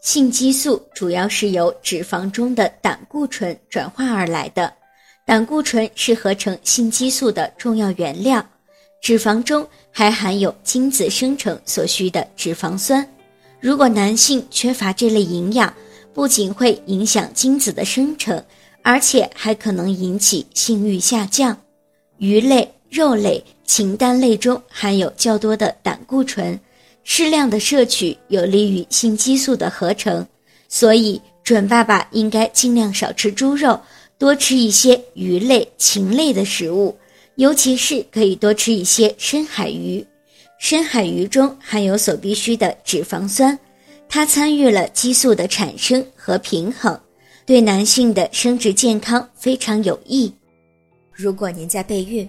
性激素主要是由脂肪中的胆固醇转化而来的，胆固醇是合成性激素的重要原料。脂肪中还含有精子生成所需的脂肪酸，如果男性缺乏这类营养，不仅会影响精子的生成，而且还可能引起性欲下降。鱼类、肉类、禽蛋类中含有较多的胆固醇，适量的摄取有利于性激素的合成，所以准爸爸应该尽量少吃猪肉，多吃一些鱼类、禽类的食物。尤其是可以多吃一些深海鱼，深海鱼中含有所必需的脂肪酸，它参与了激素的产生和平衡，对男性的生殖健康非常有益。如果您在备孕、